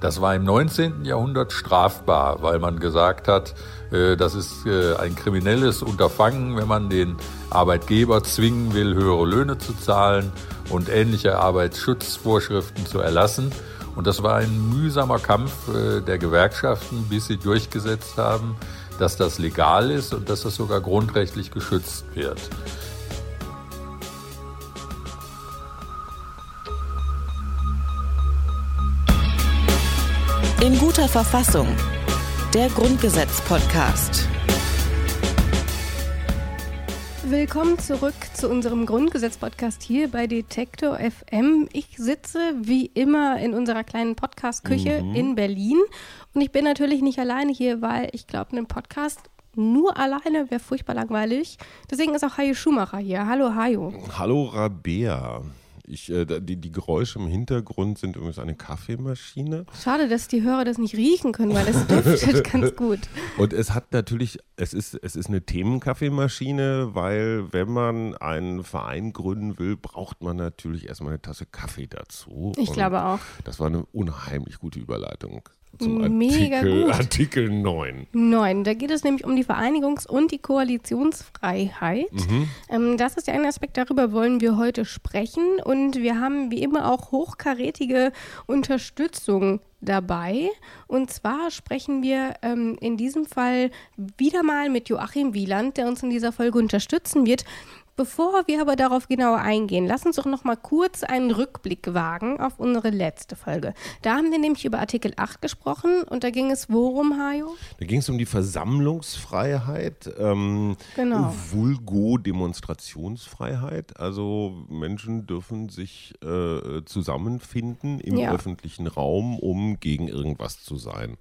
Das war im 19. Jahrhundert strafbar, weil man gesagt hat, äh, das ist äh, ein kriminelles Unterfangen, wenn man den Arbeitgeber zwingen will, höhere Löhne zu zahlen und ähnliche Arbeitsschutzvorschriften zu erlassen. Und das war ein mühsamer Kampf äh, der Gewerkschaften, bis sie durchgesetzt haben, dass das legal ist und dass das sogar grundrechtlich geschützt wird. In guter Verfassung. Der Grundgesetz-Podcast. Willkommen zurück zu unserem Grundgesetz-Podcast hier bei Detektor FM. Ich sitze wie immer in unserer kleinen Podcast-Küche mhm. in Berlin und ich bin natürlich nicht alleine hier, weil ich glaube, einen Podcast nur alleine wäre furchtbar langweilig. Deswegen ist auch Hajo Schumacher hier. Hallo Hajo. Hallo Rabea. Ich, äh, die, die Geräusche im Hintergrund sind übrigens eine Kaffeemaschine. Schade, dass die Hörer das nicht riechen können, weil es duftet ganz gut. Und es hat natürlich, es ist, es ist eine Themenkaffeemaschine, weil wenn man einen Verein gründen will, braucht man natürlich erstmal eine Tasse Kaffee dazu. Ich Und glaube auch. Das war eine unheimlich gute Überleitung zum Mega Artikel, gut. Artikel 9. 9. Da geht es nämlich um die Vereinigungs- und die Koalitionsfreiheit. Mhm. Ähm, das ist ja ein Aspekt, darüber wollen wir heute sprechen. Und wir haben wie immer auch hochkarätige Unterstützung dabei. Und zwar sprechen wir ähm, in diesem Fall wieder mal mit Joachim Wieland, der uns in dieser Folge unterstützen wird. Bevor wir aber darauf genauer eingehen, lass uns doch noch mal kurz einen Rückblick wagen auf unsere letzte Folge. Da haben wir nämlich über Artikel 8 gesprochen und da ging es worum, Hajo? Da ging es um die Versammlungsfreiheit, ähm, genau. Vulgo-Demonstrationsfreiheit. Also Menschen dürfen sich äh, zusammenfinden im ja. öffentlichen Raum, um gegen irgendwas zu sein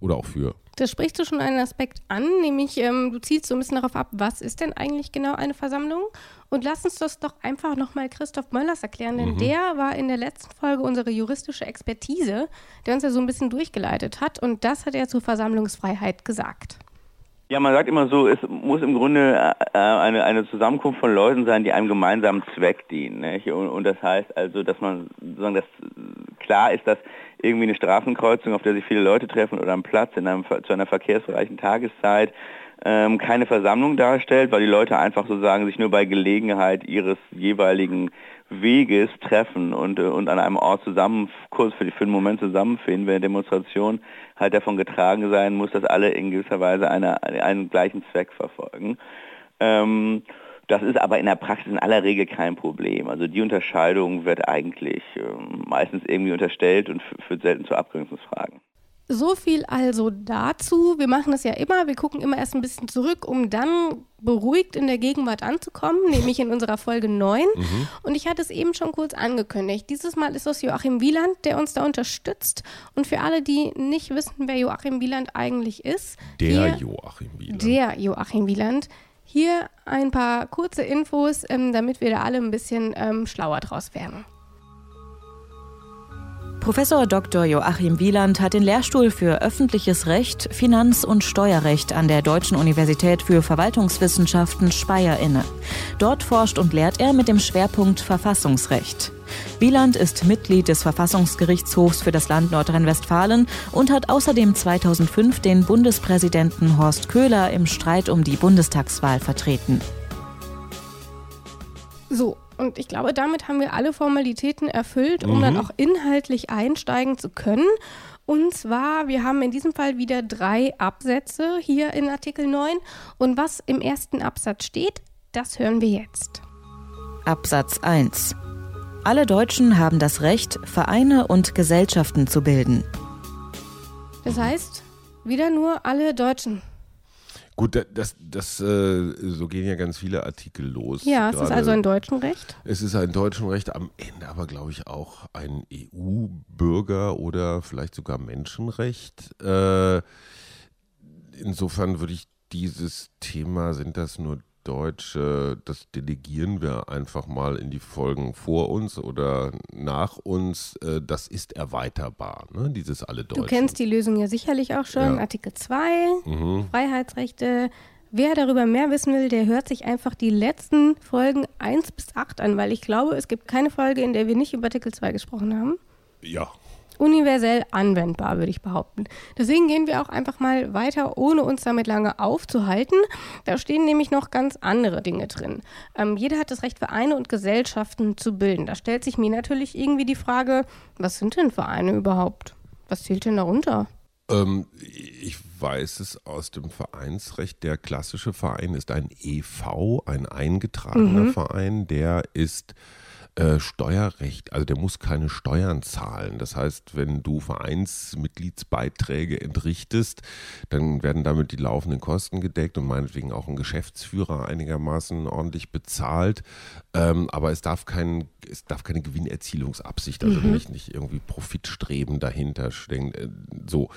oder auch für. Da sprichst du schon einen Aspekt an, nämlich ähm, du ziehst so ein bisschen darauf ab, was ist denn eigentlich genau eine Versammlung? Und lass uns das doch einfach nochmal Christoph Möllers erklären, denn mhm. der war in der letzten Folge unsere juristische Expertise, der uns ja so ein bisschen durchgeleitet hat und das hat er zur Versammlungsfreiheit gesagt. Ja, man sagt immer so, es muss im Grunde äh, eine, eine Zusammenkunft von Leuten sein, die einem gemeinsamen Zweck dienen. Nicht? Und, und das heißt also, dass man sozusagen das klar ist, dass irgendwie eine Straßenkreuzung, auf der sich viele Leute treffen oder ein Platz in einem, zu einer verkehrsreichen Tageszeit ähm, keine Versammlung darstellt, weil die Leute einfach sozusagen sich nur bei Gelegenheit ihres jeweiligen Weges treffen und, äh, und an einem Ort zusammen, kurz für, die, für einen Moment zusammenfinden, eine Demonstration halt davon getragen sein muss, dass alle in gewisser Weise eine, einen gleichen Zweck verfolgen. Ähm, das ist aber in der Praxis in aller Regel kein Problem. Also die Unterscheidung wird eigentlich äh, meistens irgendwie unterstellt und führt selten zu Abgrenzungsfragen. So viel also dazu. Wir machen das ja immer. Wir gucken immer erst ein bisschen zurück, um dann beruhigt in der Gegenwart anzukommen, nämlich in unserer Folge 9. Mhm. Und ich hatte es eben schon kurz angekündigt. Dieses Mal ist es Joachim Wieland, der uns da unterstützt. Und für alle, die nicht wissen, wer Joachim Wieland eigentlich ist. Der Joachim Wieland. Der Joachim Wieland hier ein paar kurze Infos, ähm, damit wir da alle ein bisschen ähm, schlauer draus werden. Professor Dr. Joachim Wieland hat den Lehrstuhl für öffentliches Recht, Finanz- und Steuerrecht an der Deutschen Universität für Verwaltungswissenschaften Speyer inne. Dort forscht und lehrt er mit dem Schwerpunkt Verfassungsrecht. Wieland ist Mitglied des Verfassungsgerichtshofs für das Land Nordrhein-Westfalen und hat außerdem 2005 den Bundespräsidenten Horst Köhler im Streit um die Bundestagswahl vertreten. So, und ich glaube, damit haben wir alle Formalitäten erfüllt, um mhm. dann auch inhaltlich einsteigen zu können. Und zwar, wir haben in diesem Fall wieder drei Absätze hier in Artikel 9. Und was im ersten Absatz steht, das hören wir jetzt. Absatz 1. Alle Deutschen haben das Recht, Vereine und Gesellschaften zu bilden. Das heißt, wieder nur alle Deutschen. Gut, das, das, äh, so gehen ja ganz viele Artikel los. Ja, es ist also ein deutschen Recht. Es ist ein deutschen Recht, am Ende aber, glaube ich, auch ein EU-Bürger oder vielleicht sogar Menschenrecht. Äh, insofern würde ich dieses Thema, sind das nur Deutsche, das delegieren wir einfach mal in die Folgen vor uns oder nach uns. Äh, das ist erweiterbar, ne? dieses alle Deutschen. Du kennst die Lösung ja sicherlich auch schon. Ja. Artikel 2, mhm. Freiheitsrechte. Wer darüber mehr wissen will, der hört sich einfach die letzten Folgen 1 bis 8 an, weil ich glaube, es gibt keine Folge, in der wir nicht über Artikel 2 gesprochen haben. Ja, universell anwendbar, würde ich behaupten. Deswegen gehen wir auch einfach mal weiter, ohne uns damit lange aufzuhalten. Da stehen nämlich noch ganz andere Dinge drin. Ähm, jeder hat das Recht, Vereine und Gesellschaften zu bilden. Da stellt sich mir natürlich irgendwie die Frage, was sind denn Vereine überhaupt? Was zählt denn darunter? Ähm, ich weiß es aus dem Vereinsrecht. Der klassische Verein ist ein EV, ein eingetragener mhm. Verein. Der ist äh, Steuerrecht, also der muss keine Steuern zahlen. Das heißt, wenn du Vereinsmitgliedsbeiträge entrichtest, dann werden damit die laufenden Kosten gedeckt und meinetwegen auch ein Geschäftsführer einigermaßen ordentlich bezahlt. Ähm, aber es darf, kein, es darf keine Gewinnerzielungsabsicht, also mhm. nicht, nicht irgendwie Profitstreben dahinter stecken. Äh, so.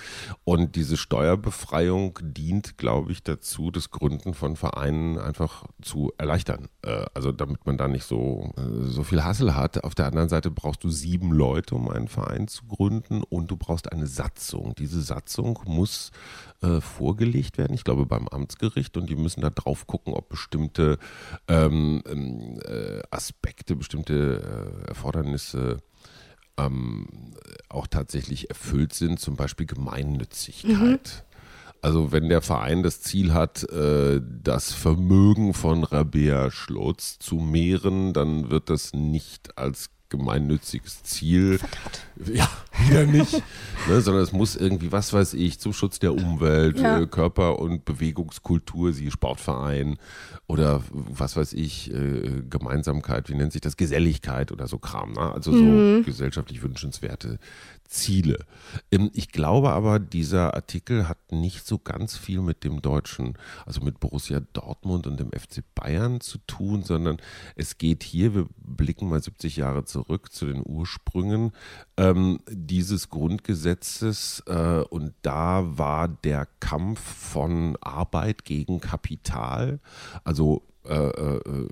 Und diese Steuerbefreiung dient, glaube ich, dazu, das Gründen von Vereinen einfach zu erleichtern. Äh, also damit man da nicht so, äh, so viel Hassel hat. Auf der anderen Seite brauchst du sieben Leute, um einen Verein zu gründen und du brauchst eine Satzung. Diese Satzung muss äh, vorgelegt werden, ich glaube beim Amtsgericht, und die müssen da drauf gucken, ob bestimmte ähm, ähm äh, Aspekte, bestimmte äh, Erfordernisse ähm, auch tatsächlich erfüllt sind, zum Beispiel Gemeinnützigkeit. Mhm. Also wenn der Verein das Ziel hat, äh, das Vermögen von Rabea Schlotz zu mehren, dann wird das nicht als gemeinnütziges Ziel. Verdammt. Ja, wieder nicht. ne, sondern es muss irgendwie, was weiß ich, zum Schutz der Umwelt, ja. äh, Körper- und Bewegungskultur, sie Sportverein oder was weiß ich, äh, Gemeinsamkeit, wie nennt sich das? Geselligkeit oder so Kram. Ne? Also so mhm. gesellschaftlich wünschenswerte Ziele. Ähm, ich glaube aber, dieser Artikel hat nicht so ganz viel mit dem deutschen, also mit Borussia Dortmund und dem FC Bayern zu tun, sondern es geht hier, wir blicken mal 70 Jahre zurück zu den Ursprüngen ähm, dieses Grundgesetzes äh, und da war der Kampf von Arbeit gegen Kapital, also äh, äh,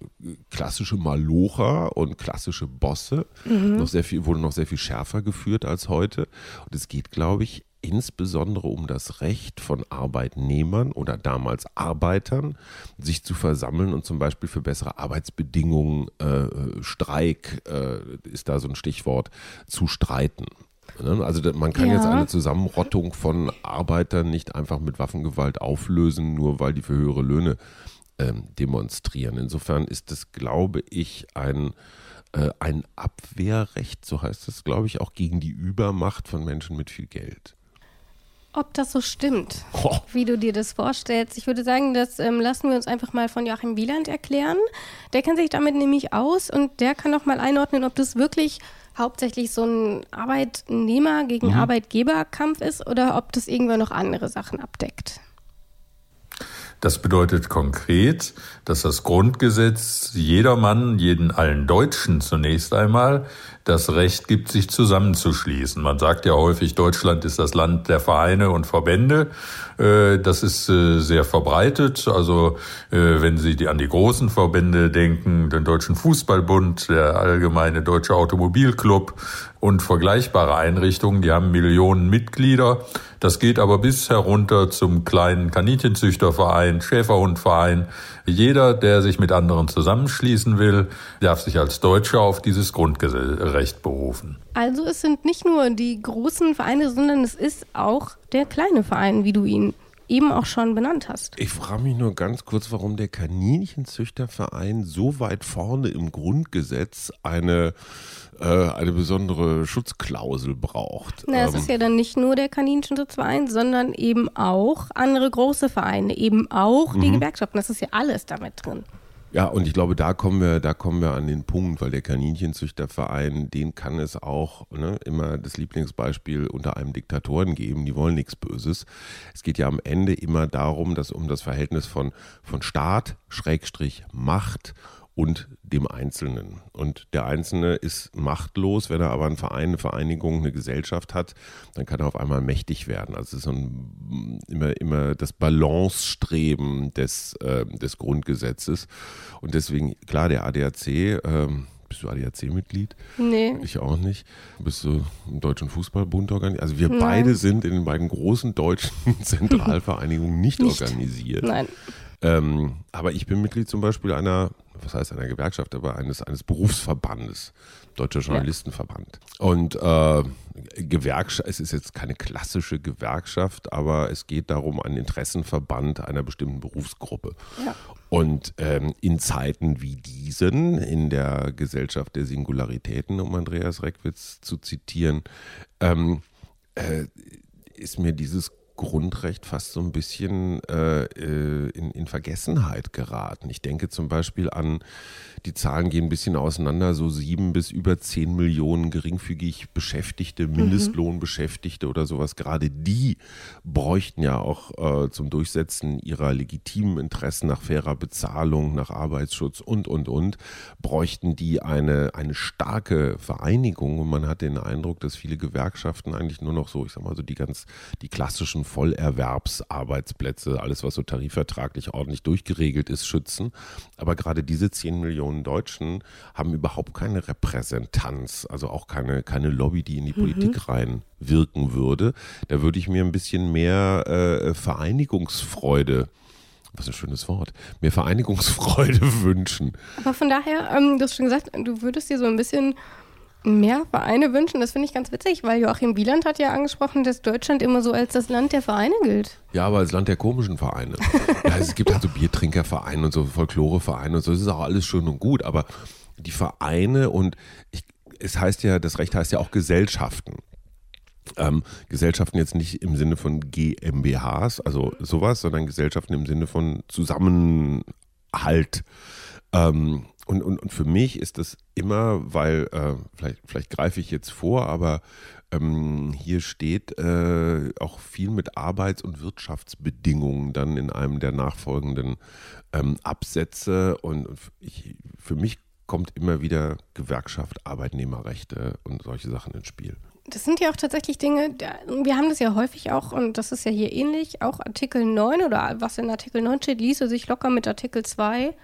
klassische Malocher und klassische Bosse. Mhm. Noch sehr viel, wurde noch sehr viel schärfer geführt als heute. Und es geht, glaube ich, insbesondere um das Recht von Arbeitnehmern oder damals Arbeitern, sich zu versammeln und zum Beispiel für bessere Arbeitsbedingungen, äh, Streik äh, ist da so ein Stichwort, zu streiten. Ne? Also man kann ja. jetzt eine Zusammenrottung von Arbeitern nicht einfach mit Waffengewalt auflösen, nur weil die für höhere Löhne ähm, demonstrieren. Insofern ist es, glaube ich, ein, äh, ein Abwehrrecht, so heißt es, glaube ich, auch gegen die Übermacht von Menschen mit viel Geld. Ob das so stimmt, oh. wie du dir das vorstellst. Ich würde sagen, das ähm, lassen wir uns einfach mal von Joachim Wieland erklären. Der kennt sich damit nämlich aus und der kann auch mal einordnen, ob das wirklich hauptsächlich so ein Arbeitnehmer gegen mhm. Arbeitgeberkampf ist oder ob das irgendwann noch andere Sachen abdeckt. Das bedeutet konkret, dass das Grundgesetz jedermann, jeden allen Deutschen zunächst einmal das Recht gibt, sich zusammenzuschließen. Man sagt ja häufig, Deutschland ist das Land der Vereine und Verbände. Äh, das ist äh, sehr verbreitet. Also äh, wenn Sie an die großen Verbände denken, den Deutschen Fußballbund, der Allgemeine Deutsche Automobilclub und vergleichbare Einrichtungen, die haben Millionen Mitglieder. Das geht aber bis herunter zum kleinen Kaninchenzüchterverein, Schäferhundverein. Jeder, der sich mit anderen zusammenschließen will, darf sich als Deutscher auf dieses Grundrecht berufen. Also es sind nicht nur die großen Vereine, sondern es ist auch der kleine Verein, wie du ihn eben auch schon benannt hast. Ich frage mich nur ganz kurz, warum der Kaninchenzüchterverein so weit vorne im Grundgesetz eine äh, eine besondere Schutzklausel braucht. Na, es ähm, ist ja dann nicht nur der Kaninchenschutzverein, sondern eben auch andere große Vereine, eben auch die mhm. Gewerkschaften. Das ist ja alles damit drin. Ja, und ich glaube, da kommen wir, da kommen wir an den Punkt, weil der Kaninchenzüchterverein, den kann es auch ne, immer das Lieblingsbeispiel unter einem Diktatoren geben, die wollen nichts Böses. Es geht ja am Ende immer darum, dass um das Verhältnis von, von Staat, Schrägstrich, Macht und dem Einzelnen. Und der Einzelne ist machtlos, wenn er aber einen Verein, eine Vereinigung, eine Gesellschaft hat, dann kann er auf einmal mächtig werden. Also es ist so ein, immer, immer das Balancestreben des, äh, des Grundgesetzes. Und deswegen, klar, der ADAC, ähm, bist du ADAC-Mitglied? Nee. Ich auch nicht. Bist du im Deutschen Fußballbund organisiert? Also wir Nein. beide sind in den beiden großen deutschen Zentralvereinigungen nicht, nicht. organisiert. Nein. Ähm, aber ich bin Mitglied zum Beispiel einer was heißt einer Gewerkschaft, aber eines, eines Berufsverbandes, Deutscher Journalistenverband. Ja. Und äh, Gewerkschaft, es ist jetzt keine klassische Gewerkschaft, aber es geht darum, einen Interessenverband einer bestimmten Berufsgruppe. Ja. Und ähm, in Zeiten wie diesen, in der Gesellschaft der Singularitäten, um Andreas Reckwitz zu zitieren, ähm, äh, ist mir dieses Grundrecht fast so ein bisschen äh, äh, in, in, Vergessenheit geraten. Ich denke zum Beispiel an, die Zahlen gehen ein bisschen auseinander, so sieben bis über zehn Millionen geringfügig Beschäftigte, mhm. Mindestlohnbeschäftigte oder sowas. Gerade die bräuchten ja auch äh, zum Durchsetzen ihrer legitimen Interessen nach fairer Bezahlung, nach Arbeitsschutz und, und, und, bräuchten die eine, eine starke Vereinigung. Und man hat den Eindruck, dass viele Gewerkschaften eigentlich nur noch so, ich sag mal so die ganz, die klassischen Vollerwerbsarbeitsplätze, alles was so tarifvertraglich ordentlich durchgeregelt ist, schützen. Aber gerade diese 10 Millionen Deutschen haben überhaupt keine Repräsentanz, also auch keine, keine Lobby, die in die mhm. Politik reinwirken würde. Da würde ich mir ein bisschen mehr äh, Vereinigungsfreude was ein schönes Wort, mehr Vereinigungsfreude wünschen. Aber von daher, ähm, du hast schon gesagt, du würdest dir so ein bisschen mehr Vereine wünschen. Das finde ich ganz witzig, weil Joachim Wieland hat ja angesprochen, dass Deutschland immer so als das Land der Vereine gilt. Ja, aber als Land der komischen Vereine. ja, es gibt halt so Biertrinkervereine und so Folklorevereine und so. Das ist auch alles schön und gut, aber die Vereine und ich, es heißt ja, das Recht heißt ja auch Gesellschaften. Ähm, Gesellschaften jetzt nicht im Sinne von GmbHs, also sowas, sondern Gesellschaften im Sinne von Zusammenhalt. Ähm, und, und, und für mich ist das immer, weil, äh, vielleicht, vielleicht greife ich jetzt vor, aber ähm, hier steht äh, auch viel mit Arbeits- und Wirtschaftsbedingungen dann in einem der nachfolgenden ähm, Absätze. Und ich, für mich kommt immer wieder Gewerkschaft, Arbeitnehmerrechte und solche Sachen ins Spiel. Das sind ja auch tatsächlich Dinge, wir haben das ja häufig auch, und das ist ja hier ähnlich, auch Artikel 9 oder was in Artikel 9 steht, ließe sich locker mit Artikel 2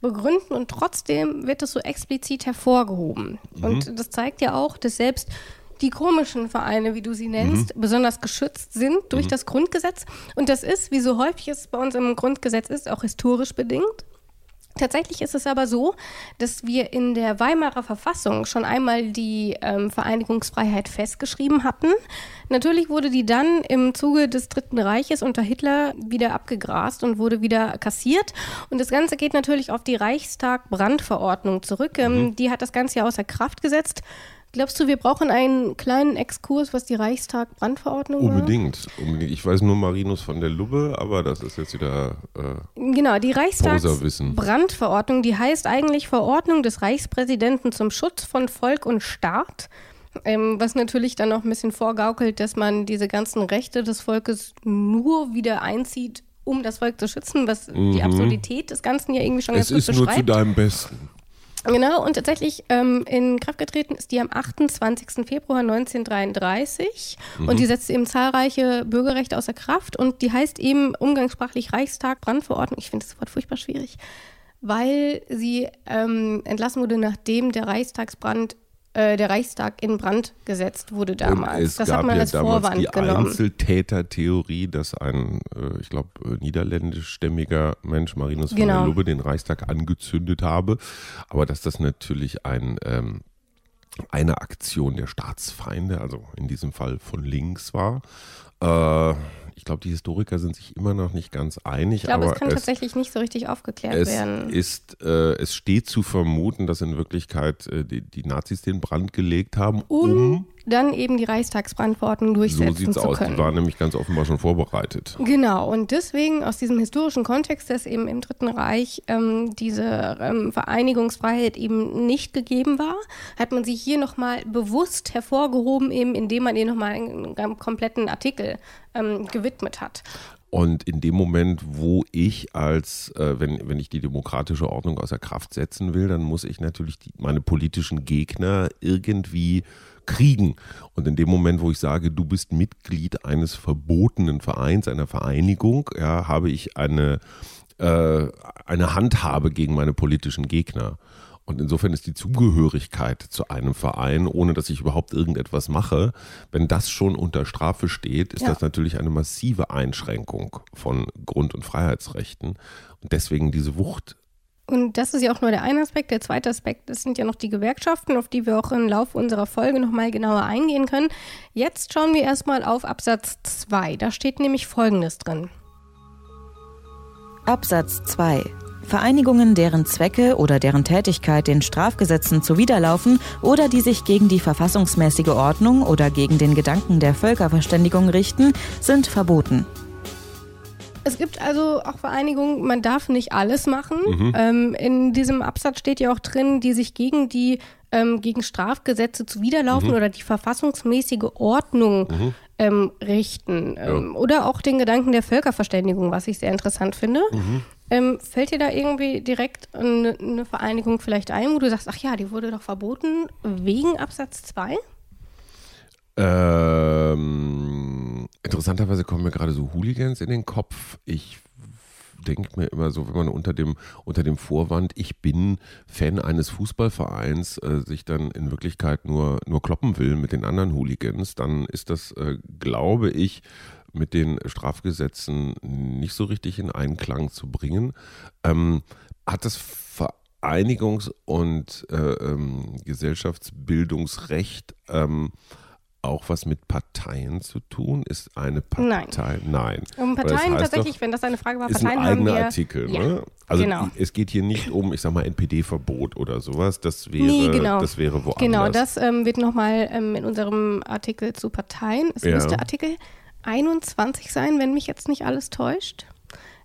begründen und trotzdem wird es so explizit hervorgehoben. Mhm. Und das zeigt ja auch, dass selbst die komischen Vereine, wie du sie nennst, mhm. besonders geschützt sind durch mhm. das Grundgesetz. Und das ist, wie so häufig es bei uns im Grundgesetz ist, auch historisch bedingt. Tatsächlich ist es aber so, dass wir in der Weimarer Verfassung schon einmal die ähm, Vereinigungsfreiheit festgeschrieben hatten. Natürlich wurde die dann im Zuge des Dritten Reiches unter Hitler wieder abgegrast und wurde wieder kassiert. Und das Ganze geht natürlich auf die Reichstag-Brandverordnung zurück. Ähm, mhm. Die hat das Ganze ja außer Kraft gesetzt. Glaubst du, wir brauchen einen kleinen Exkurs, was die Reichstag-Brandverordnung unbedingt, war? Unbedingt. Ich weiß nur Marinus von der Lubbe, aber das ist jetzt wieder. Äh, genau, die Reichstag-Brandverordnung, die heißt eigentlich Verordnung des Reichspräsidenten zum Schutz von Volk und Staat. Ähm, was natürlich dann noch ein bisschen vorgaukelt, dass man diese ganzen Rechte des Volkes nur wieder einzieht, um das Volk zu schützen, was mhm. die Absurdität des Ganzen ja irgendwie schon es ganz gut beschreibt. Es ist nur zu deinem Besten. Genau, und tatsächlich ähm, in Kraft getreten ist die am 28. Februar 1933 mhm. und die setzt eben zahlreiche Bürgerrechte außer Kraft und die heißt eben umgangssprachlich Reichstag Brandverordnung. Ich finde das Wort furchtbar schwierig, weil sie ähm, entlassen wurde, nachdem der Reichstagsbrand äh, der Reichstag in Brand gesetzt wurde damals. Und es das gab hat man ja als damals Vorwand die genommen. Einzeltätertheorie, dass ein, äh, ich glaube, äh, niederländischstämmiger Mensch, Marinus von genau. der Lubbe, den Reichstag angezündet habe. Aber dass das natürlich ein ähm, eine Aktion der Staatsfeinde, also in diesem Fall von links war. Äh, ich glaube, die Historiker sind sich immer noch nicht ganz einig. Ich glaube, es kann es, tatsächlich nicht so richtig aufgeklärt es werden. Ist, äh, es steht zu vermuten, dass in Wirklichkeit äh, die, die, Nazis den Brand gelegt haben, um, um dann eben die Reichstagsbrandverordnung durchsetzen so sieht's zu aus. können. Die waren nämlich ganz offenbar schon vorbereitet. Genau, und deswegen aus diesem historischen Kontext, dass eben im Dritten Reich ähm, diese ähm, Vereinigungsfreiheit eben nicht gegeben war, hat man sie hier nochmal bewusst hervorgehoben, eben indem man ihr nochmal einen, einen kompletten Artikel ähm, gewidmet hat. Und in dem Moment, wo ich als, äh, wenn, wenn ich die demokratische Ordnung außer Kraft setzen will, dann muss ich natürlich die, meine politischen Gegner irgendwie kriegen. Und in dem Moment, wo ich sage, du bist Mitglied eines verbotenen Vereins, einer Vereinigung, ja, habe ich eine, äh, eine Handhabe gegen meine politischen Gegner. Und insofern ist die Zugehörigkeit zu einem Verein, ohne dass ich überhaupt irgendetwas mache, wenn das schon unter Strafe steht, ist ja. das natürlich eine massive Einschränkung von Grund- und Freiheitsrechten. Und deswegen diese Wucht Und das ist ja auch nur der eine Aspekt. Der zweite Aspekt, das sind ja noch die Gewerkschaften, auf die wir auch im Laufe unserer Folge nochmal genauer eingehen können. Jetzt schauen wir erstmal auf Absatz 2. Da steht nämlich Folgendes drin. Absatz 2. Vereinigungen, deren Zwecke oder deren Tätigkeit den Strafgesetzen zuwiderlaufen oder die sich gegen die verfassungsmäßige Ordnung oder gegen den Gedanken der Völkerverständigung richten, sind verboten. Es gibt also auch Vereinigungen, man darf nicht alles machen. Mhm. Ähm, in diesem Absatz steht ja auch drin, die sich gegen die ähm, gegen Strafgesetze zuwiderlaufen mhm. oder die verfassungsmäßige Ordnung mhm. ähm, richten. Ja. Ähm, oder auch den Gedanken der Völkerverständigung, was ich sehr interessant finde. Mhm. Ähm, fällt dir da irgendwie direkt eine, eine, Vereinigung vielleicht ein, wo du sagst, ach ja, die wurde doch verboten wegen Absatz 2? Ähm, interessanterweise kommen mir gerade so Hooligans in den Kopf. Ich denke mir immer so, wenn man unter dem, unter dem Vorwand, ich bin Fan eines Fußballvereins, äh, sich dann in Wirklichkeit nur, nur kloppen will mit den anderen Hooligans, dann ist das, äh, glaube ich, mit den Strafgesetzen nicht so richtig in Einklang zu bringen. Ähm, hat das Vereinigungs- und äh, ähm, Gesellschaftsbildungsrecht ähm, auch was mit Parteien zu tun? Ist eine Partei? Nein. Nein. Um Parteien das heißt tatsächlich, doch, wenn das eine Frage war, Parteien ist ein eigener wir, Artikel. Ja, ne? Also genau. es geht hier nicht um, ich sag mal, NPD-Verbot oder sowas. Das wäre, nee, genau. das wäre woanders. Genau, das ähm, wird nochmal ähm, in unserem Artikel zu Parteien. Es ja. müsste Artikel 21 sein, wenn mich jetzt nicht alles täuscht.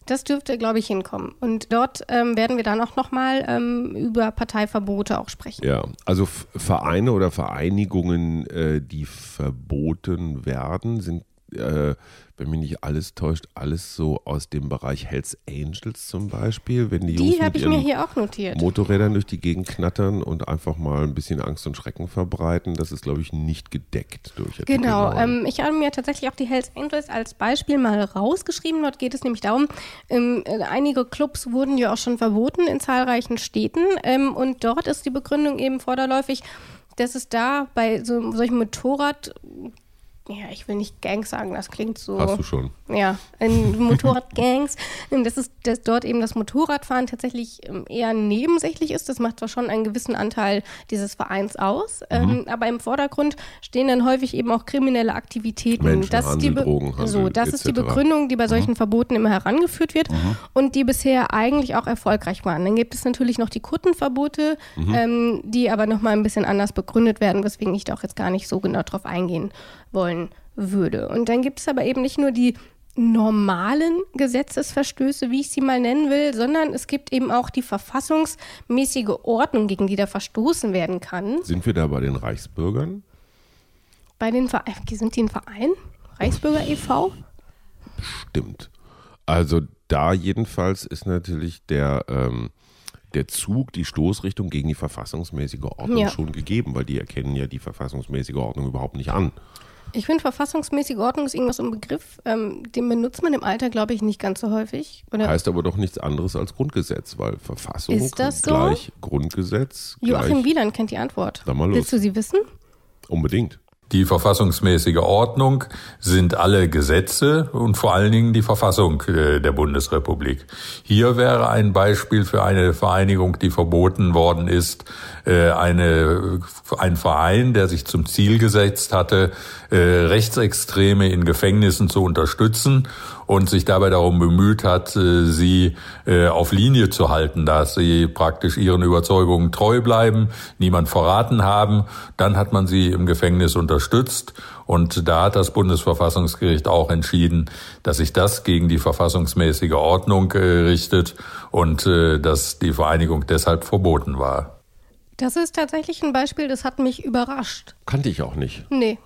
Das dürfte, glaube ich, hinkommen. Und dort ähm, werden wir dann auch nochmal ähm, über Parteiverbote auch sprechen. Ja, also Vereine oder Vereinigungen, äh, die verboten werden, sind äh, wenn mich nicht alles täuscht, alles so aus dem Bereich Hells Angels zum Beispiel. Wenn die, die habe ich mir hier auch notiert. Motorrädern durch die Gegend knattern und einfach mal ein bisschen Angst und Schrecken verbreiten, das ist, glaube ich, nicht gedeckt durch Artikel Genau, ähm, ich habe mir tatsächlich auch die Hells Angels als Beispiel mal rausgeschrieben. Dort geht es nämlich darum, ähm, äh, einige Clubs wurden ja auch schon verboten in zahlreichen Städten ähm, und dort ist die Begründung eben vorderläufig, dass es da bei so, solchen Motorrad ja, ich will nicht Gangs sagen, das klingt so. Hast du schon. Ja, in Motorradgangs. das ist, dass dort eben das Motorradfahren tatsächlich ähm, eher nebensächlich ist. Das macht zwar schon einen gewissen Anteil dieses Vereins aus, mhm. ähm, aber im Vordergrund stehen dann häufig eben auch kriminelle Aktivitäten. Menschen, das ist die Drogenhandel, so, das ist die Begründung, die bei solchen mhm. Verboten immer herangeführt wird mhm. und die bisher eigentlich auch erfolgreich waren. Dann gibt es natürlich noch die Kuttenverbote, mhm. ähm, die aber nochmal ein bisschen anders begründet werden, weswegen ich da auch jetzt gar nicht so genau drauf eingehen wollen würde. Und dann gibt es aber eben nicht nur die normalen Gesetzesverstöße, wie ich sie mal nennen will, sondern es gibt eben auch die verfassungsmäßige Ordnung, gegen die da verstoßen werden kann. Sind wir da bei den Reichsbürgern? Bei den Ver sind die ein Verein? Reichsbürger e.V.? Bestimmt. Also da jedenfalls ist natürlich der, ähm, der Zug, die Stoßrichtung gegen die verfassungsmäßige Ordnung ja. schon gegeben, weil die erkennen ja die verfassungsmäßige Ordnung überhaupt nicht an. Ich finde, verfassungsmäßige Ordnung ist irgendwas ein Begriff, ähm, den benutzt man im Alter, glaube ich, nicht ganz so häufig. Oder? Heißt aber doch nichts anderes als Grundgesetz, weil Verfassung ist das so? gleich Grundgesetz. Joachim Wieland kennt die Antwort. Dann mal los. Willst du sie wissen? Unbedingt. Die verfassungsmäßige Ordnung sind alle Gesetze und vor allen Dingen die Verfassung äh, der Bundesrepublik. Hier wäre ein Beispiel für eine Vereinigung, die verboten worden ist, äh, eine, ein Verein, der sich zum Ziel gesetzt hatte, äh, Rechtsextreme in Gefängnissen zu unterstützen und sich dabei darum bemüht hat, äh, sie äh, auf Linie zu halten, dass sie praktisch ihren Überzeugungen treu bleiben, niemand verraten haben. Dann hat man sie im Gefängnis unterstützt und da hat das Bundesverfassungsgericht auch entschieden, dass sich das gegen die verfassungsmäßige Ordnung äh, richtet und dass die Vereinigung deshalb verboten war. Das ist tatsächlich ein Beispiel, das hat mich überrascht. Kannte ich auch nicht. Nee.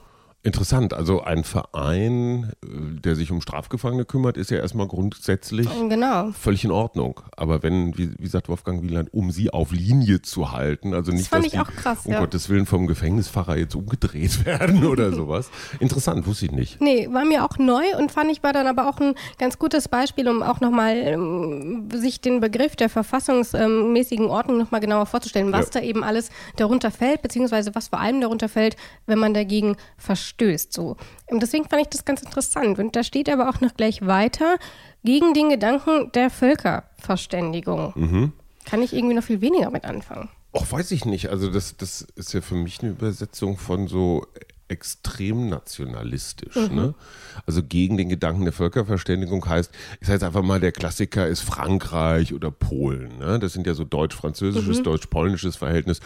Interessant, also ein Verein, äh, der sich um Strafgefangene kümmert, ist ja erstmal grundsätzlich genau. völlig in Ordnung. Aber wenn, wie, wie sagt Wolfgang Wieland, um sie auf Linie zu halten, also nicht, das dass die, krass, um ja. Gottes Willen vom Gefängnisfacher jetzt umgedreht werden oder sowas. Interessant, wusste ich nicht. Nee, war mir auch neu und fand ich war dann aber auch ein ganz gutes Beispiel, um auch nochmal ähm, sich den Begriff der verfassungsmäßigen Ordnung nochmal genauer vorzustellen, was ja. da eben alles darunter fällt, beziehungsweise was vor allem darunter fällt, wenn man dagegen verstößt stößt. So. Und deswegen fand ich das ganz interessant. Und da steht aber auch noch gleich weiter, gegen den Gedanken der Völkerverständigung. Mhm. Kann ich irgendwie noch viel weniger mit anfangen. Ach, weiß ich nicht. Also das, das ist ja für mich eine Übersetzung von so extrem nationalistisch. Mhm. Ne? Also gegen den Gedanken der Völkerverständigung heißt, ich sage jetzt einfach mal, der Klassiker ist Frankreich oder Polen. Ne? Das sind ja so deutsch-französisches, mhm. deutsch-polnisches Verhältnis,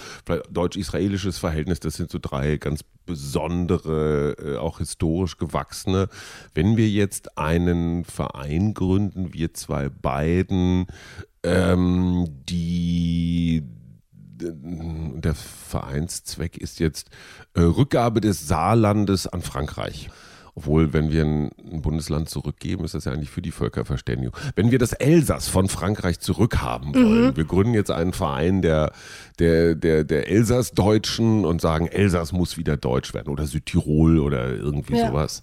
deutsch-israelisches Verhältnis. Das sind so drei ganz besondere, äh, auch historisch gewachsene. Wenn wir jetzt einen Verein gründen, wir zwei beiden, ähm, die der Vereinszweck ist jetzt äh, Rückgabe des Saarlandes an Frankreich. Obwohl, wenn wir ein, ein, Bundesland zurückgeben, ist das ja eigentlich für die Völkerverständigung. Wenn wir das Elsass von Frankreich zurückhaben wollen, mhm. wir gründen jetzt einen Verein der, der, der, der Elsass-Deutschen und sagen, Elsass muss wieder deutsch werden oder Südtirol oder irgendwie ja. sowas.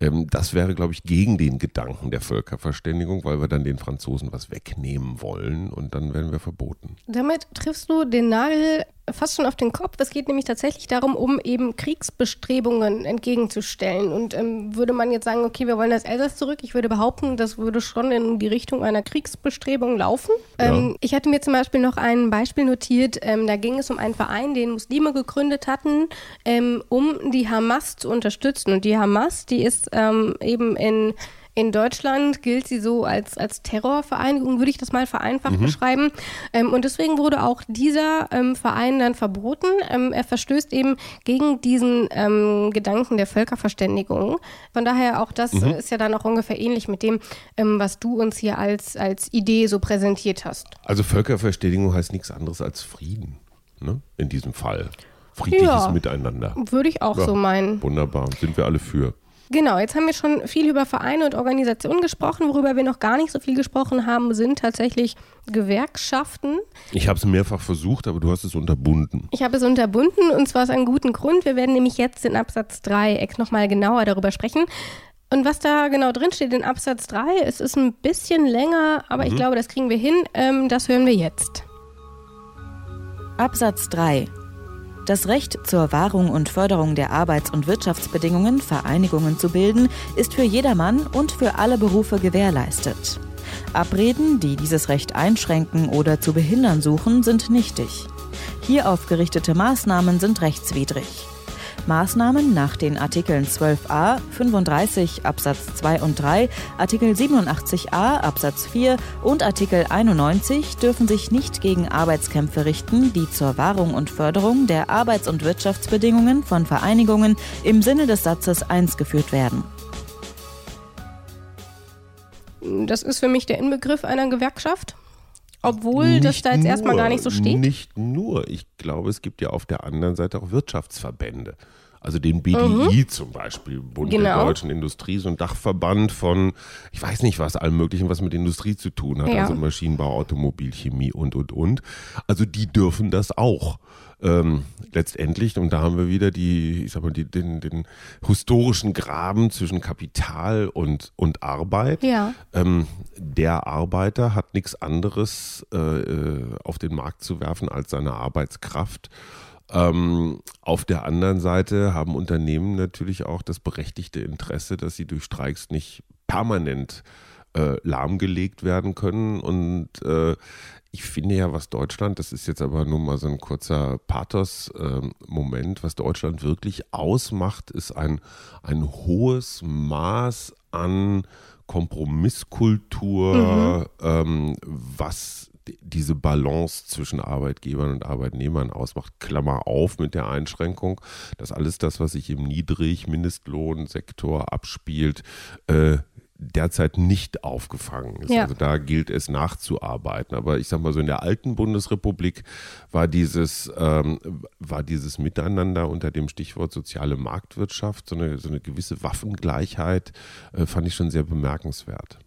Ähm, das wäre, glaube ich, gegen den Gedanken der Völkerverständigung, weil wir dann den Franzosen was wegnehmen wollen und dann werden wir verboten. Damit triffst du den Nagel fast schon auf den Kopf. Es geht nämlich tatsächlich darum, um eben Kriegsbestrebungen entgegenzustellen. Und ähm, würde man jetzt sagen, okay, wir wollen das Elsass zurück, ich würde behaupten, das würde schon in die Richtung einer Kriegsbestrebung laufen. Ja. Ähm, ich hatte mir zum Beispiel noch ein Beispiel notiert, ähm, da ging es um einen Verein, den Muslime gegründet hatten, ähm, um die Hamas zu unterstützen. Und die Hamas, die ist ähm, eben in in Deutschland gilt sie so als, als Terrorvereinigung, würde ich das mal vereinfacht mhm. beschreiben. Ähm, und deswegen wurde auch dieser ähm, Verein dann verboten. Ähm, er verstößt eben gegen diesen ähm, Gedanken der Völkerverständigung. Von daher auch das mhm. ist ja dann auch ungefähr ähnlich mit dem, ähm, was du uns hier als, als Idee so präsentiert hast. Also Völkerverständigung heißt nichts anderes als Frieden, ne? in diesem Fall friedliches ja, Miteinander. Würde ich auch ja, so meinen. Wunderbar, sind wir alle für. Genau, jetzt haben wir schon viel über Vereine und Organisationen gesprochen. Worüber wir noch gar nicht so viel gesprochen haben, sind tatsächlich Gewerkschaften. Ich habe es mehrfach versucht, aber du hast es unterbunden. Ich habe es unterbunden und zwar aus einem guten Grund. Wir werden nämlich jetzt in Absatz 3 nochmal genauer darüber sprechen. Und was da genau drin steht in Absatz 3, es ist ein bisschen länger, aber mhm. ich glaube, das kriegen wir hin. Ähm, das hören wir jetzt. Absatz 3 das Recht zur Wahrung und Förderung der Arbeits- und Wirtschaftsbedingungen, Vereinigungen zu bilden, ist für jedermann und für alle Berufe gewährleistet. Abreden, die dieses Recht einschränken oder zu behindern suchen, sind nichtig. Hier aufgerichtete Maßnahmen sind rechtswidrig. Maßnahmen nach den Artikeln 12a, 35 Absatz 2 und 3, Artikel 87a Absatz 4 und Artikel 91 dürfen sich nicht gegen Arbeitskämpfe richten, die zur Wahrung und Förderung der Arbeits- und Wirtschaftsbedingungen von Vereinigungen im Sinne des Satzes 1 geführt werden. Das ist für mich der Inbegriff einer Gewerkschaft. Obwohl nicht das da jetzt nur, erstmal gar nicht so steht? Nicht nur. Ich glaube, es gibt ja auf der anderen Seite auch Wirtschaftsverbände. Also den BDI mhm. zum Beispiel, Bund genau. der Deutschen Industrie, so ein Dachverband von, ich weiß nicht was, allem Möglichen, was mit Industrie zu tun hat. Ja. Also Maschinenbau, Automobilchemie und, und, und. Also die dürfen das auch ähm, letztendlich, und da haben wir wieder die, ich sag mal, die, den, den historischen Graben zwischen Kapital und, und Arbeit. Ja. Ähm, der Arbeiter hat nichts anderes äh, äh, auf den Markt zu werfen als seine Arbeitskraft. Ähm, auf der anderen Seite haben Unternehmen natürlich auch das berechtigte Interesse, dass sie durch Streiks nicht permanent äh, lahmgelegt werden können. Und äh, ich finde ja, was Deutschland, das ist jetzt aber nur mal so ein kurzer Pathos-Moment, ähm, was Deutschland wirklich ausmacht, ist ein, ein hohes Maß an Kompromisskultur, mhm. ähm, was diese Balance zwischen Arbeitgebern und Arbeitnehmern ausmacht. Klammer auf mit der Einschränkung, dass alles das, was sich im Niedrig-Mindestlohnsektor abspielt, äh, derzeit nicht aufgefangen ist. Ja. Also da gilt es nachzuarbeiten. Aber ich sage mal so, in der alten Bundesrepublik war dieses, ähm, war dieses Miteinander unter dem Stichwort soziale Marktwirtschaft, so eine, so eine gewisse Waffengleichheit, äh, fand ich schon sehr bemerkenswert.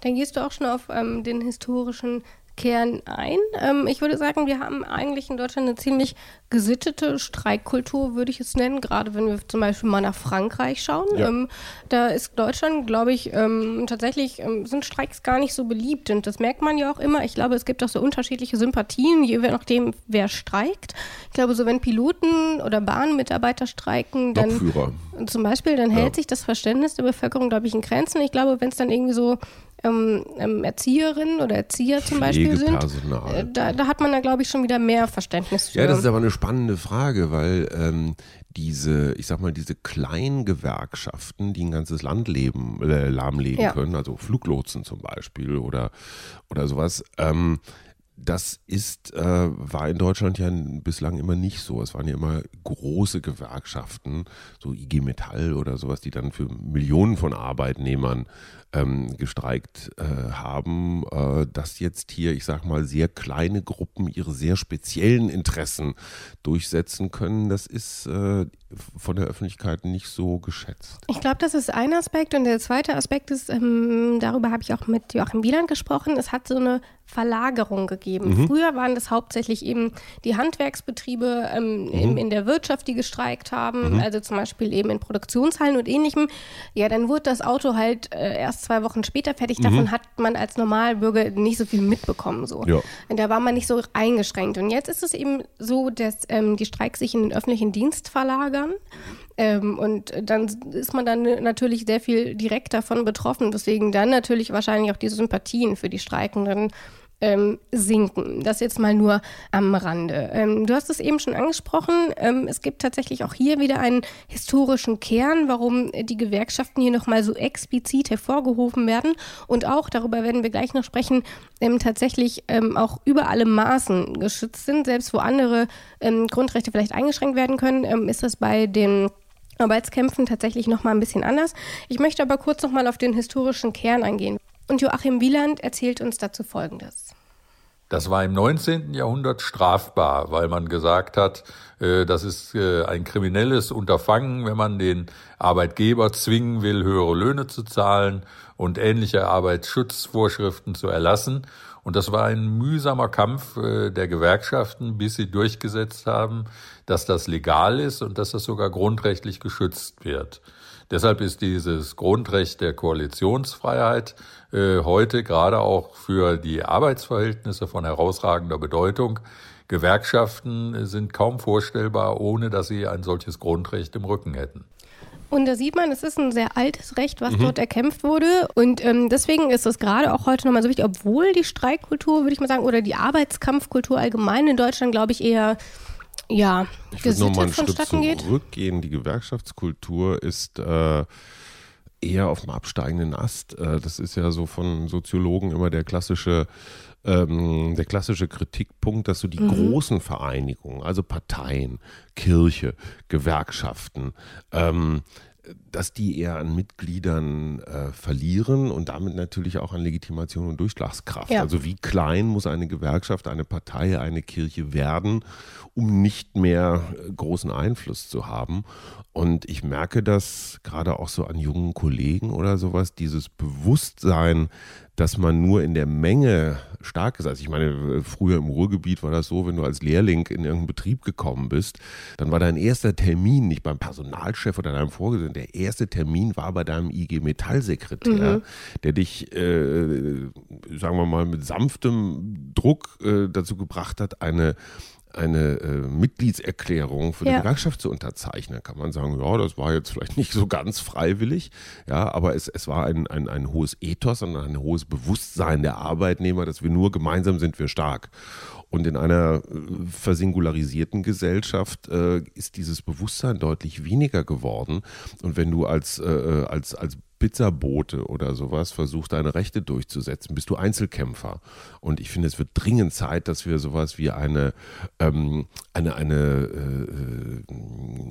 Dann gehst du auch schon auf ähm, den historischen Kern ein. Ähm, ich würde sagen, wir haben eigentlich in Deutschland eine ziemlich gesittete Streikkultur, würde ich es nennen, gerade wenn wir zum Beispiel mal nach Frankreich schauen. Ja. Ähm, da ist Deutschland, glaube ich, ähm, tatsächlich ähm, sind Streiks gar nicht so beliebt und das merkt man ja auch immer. Ich glaube, es gibt auch so unterschiedliche Sympathien, je nachdem, wer streikt. Ich glaube, so wenn Piloten oder Bahnmitarbeiter streiken, dann Lokführer. zum Beispiel, dann hält ja. sich das Verständnis der Bevölkerung, glaube ich, in Grenzen. Ich glaube, wenn es dann irgendwie so ähm, ähm, Erzieherinnen oder Erzieher zum Beispiel sind, äh, da, da, hat man da, glaube ich, schon wieder mehr Verständnis für. Ja, das ist aber eine spannende Frage, weil ähm, diese, ich sag mal, diese kleinen Gewerkschaften, die ein ganzes Land leben, äh, lahmlegen ja. können, also Fluglotsen zum Beispiel oder, oder sowas, ähm, das ist, äh, war in Deutschland ja bislang immer nicht so. Es waren ja immer große Gewerkschaften, so IG Metall oder sowas, die dann für Millionen von Arbeitnehmern ähm, gestreikt äh, haben, äh, dass jetzt hier, ich sag mal, sehr kleine Gruppen ihre sehr speziellen Interessen durchsetzen können, das ist äh, von der Öffentlichkeit nicht so geschätzt. Ich glaube, das ist ein Aspekt und der zweite Aspekt ist, ähm, darüber habe ich auch mit Joachim Wieland gesprochen, es hat so eine Verlagerung gegeben. Mhm. Früher waren das hauptsächlich eben die Handwerksbetriebe ähm, mhm. in, in, der Wirtschaft, die gestreikt haben, mhm. also zum Beispiel eben in Produktionshallen und ähnlichem. Ja, dann wurde das Auto halt äh, erst zwei Wochen später fertig. Mhm. Davon hat man als Normalbürger nicht so viel mitbekommen. So. Ja. Und da war man nicht so eingeschränkt. Und jetzt ist es eben so, dass ähm, die Streiks sich in den öffentlichen Dienst verlagern. Ähm, und dann ist man dann natürlich sehr viel direkt davon betroffen, weswegen dann natürlich wahrscheinlich auch diese Sympathien für die Streikenden ähm, sinken. Das jetzt mal nur am Rande. Ähm, du hast es eben schon angesprochen. Ähm, es gibt tatsächlich auch hier wieder einen historischen Kern, warum die Gewerkschaften hier nochmal so explizit hervorgehoben werden. Und auch, darüber werden wir gleich noch sprechen, ähm, tatsächlich ähm, auch über alle Maßen geschützt sind. Selbst wo andere ähm, Grundrechte vielleicht eingeschränkt werden können, ist das bei den Arbeitskämpfen tatsächlich nochmal ein bisschen anders. Ich möchte aber kurz nochmal auf den historischen Kern eingehen. Und Joachim Wieland erzählt uns dazu Folgendes. Das war im 19. Jahrhundert strafbar, weil man gesagt hat, äh, das ist äh, ein kriminelles Unterfangen, wenn man den Arbeitgeber zwingen will, höhere Löhne zu zahlen und ähnliche Arbeitsschutzvorschriften zu erlassen. Und das war ein mühsamer Kampf äh, der Gewerkschaften, bis sie durchgesetzt haben, dass das legal ist und dass das sogar grundrechtlich geschützt wird. Deshalb ist dieses Grundrecht der Koalitionsfreiheit äh, heute gerade auch für die Arbeitsverhältnisse von herausragender Bedeutung. Gewerkschaften sind kaum vorstellbar, ohne dass sie ein solches Grundrecht im Rücken hätten. Und da sieht man, es ist ein sehr altes Recht, was mhm. dort erkämpft wurde. Und ähm, deswegen ist es gerade auch heute nochmal so wichtig, obwohl die Streikkultur, würde ich mal sagen, oder die Arbeitskampfkultur allgemein in Deutschland, glaube ich, eher ja, ich würde nochmal einen Schritt zurückgehen. Die Gewerkschaftskultur ist äh, eher auf dem absteigenden Ast. Äh, das ist ja so von Soziologen immer der klassische ähm, der klassische Kritikpunkt, dass so die mhm. großen Vereinigungen, also Parteien, Kirche, Gewerkschaften, ähm, dass die eher an Mitgliedern äh, verlieren und damit natürlich auch an Legitimation und Durchschlagskraft. Ja. Also wie klein muss eine Gewerkschaft, eine Partei, eine Kirche werden, um nicht mehr äh, großen Einfluss zu haben. Und ich merke das gerade auch so an jungen Kollegen oder sowas, dieses Bewusstsein, dass man nur in der Menge stark ist. Also ich meine, früher im Ruhrgebiet war das so, wenn du als Lehrling in irgendeinen Betrieb gekommen bist, dann war dein erster Termin nicht beim Personalchef oder deinem Vorgesetzten, der erste Termin war bei deinem IG Metallsekretär, mhm. der dich, äh, sagen wir mal, mit sanftem Druck äh, dazu gebracht hat, eine eine äh, Mitgliedserklärung für die ja. Gewerkschaft zu unterzeichnen, kann man sagen, ja, das war jetzt vielleicht nicht so ganz freiwillig, ja, aber es, es war ein, ein, ein hohes Ethos und ein hohes Bewusstsein der Arbeitnehmer, dass wir nur gemeinsam sind wir stark. Und in einer äh, versingularisierten Gesellschaft äh, ist dieses Bewusstsein deutlich weniger geworden. Und wenn du als, äh, äh als, als Pizzabote oder sowas versucht, deine Rechte durchzusetzen, bist du Einzelkämpfer. Und ich finde, es wird dringend Zeit, dass wir sowas wie eine, ähm, eine, eine äh,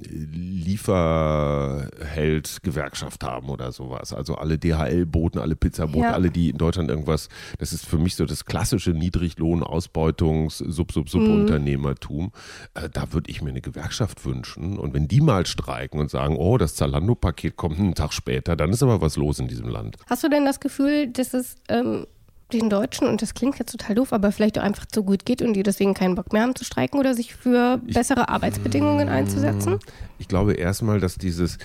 Lieferheld-Gewerkschaft haben oder sowas. Also alle DHL-Boten, alle Pizzaboten, ja. alle, die in Deutschland irgendwas, das ist für mich so das klassische Niedriglohn-Ausbeutungs-Sub-Sub-Sub-Unternehmertum. Mhm. Äh, da würde ich mir eine Gewerkschaft wünschen. Und wenn die mal streiken und sagen, oh, das Zalando-Paket kommt einen Tag später, dann ist aber was los in diesem Land. Hast du denn das Gefühl, dass es ähm, den Deutschen, und das klingt jetzt total doof, aber vielleicht auch einfach zu gut geht und die deswegen keinen Bock mehr haben zu streiken oder sich für bessere ich, Arbeitsbedingungen einzusetzen? Ich glaube erstmal, dass dieses,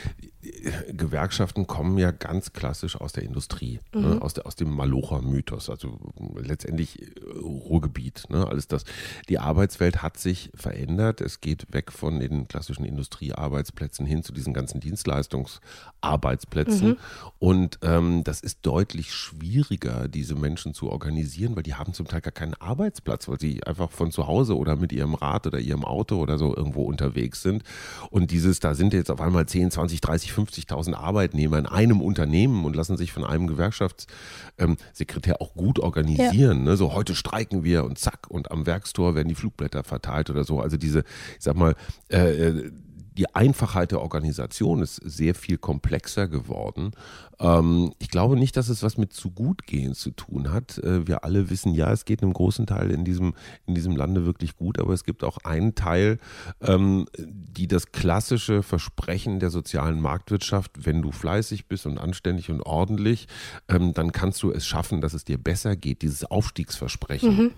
Gewerkschaften kommen ja ganz klassisch aus der Industrie, ne? mhm. ne? aus, der, aus dem Malocher-Mythos, also letztendlich äh, Ruhrgebiet. Ne? Alles das. Die Arbeitswelt hat sich verändert. Es geht weg von den klassischen Industriearbeitsplätzen hin zu diesen ganzen Dienstleistungsarbeitsplätzen. Mhm. Und ähm, das ist deutlich schwieriger, diese Menschen zu organisieren, weil die haben zum Teil gar keinen Arbeitsplatz, weil sie einfach von zu Hause oder mit ihrem Rad oder ihrem Auto oder so irgendwo unterwegs sind. Und dieses, da sind jetzt auf einmal 10, 20, 30, 50.000 Arbeitnehmer in einem Unternehmen und lassen sich von einem Gewerkschaftssekretär auch gut organisieren. Ja. Ne? So heute streiken wir und zack und am Werkstor werden die Flugblätter verteilt oder so. Also diese, ich sag mal, äh, äh die Einfachheit der Organisation ist sehr viel komplexer geworden. Ähm, ich glaube nicht, dass es was mit zu gut gehen zu tun hat. Äh, wir alle wissen, ja, es geht einem großen Teil in diesem, in diesem Lande wirklich gut, aber es gibt auch einen Teil, ähm, die das klassische Versprechen der sozialen Marktwirtschaft, wenn du fleißig bist und anständig und ordentlich, ähm, dann kannst du es schaffen, dass es dir besser geht. Dieses Aufstiegsversprechen. Mhm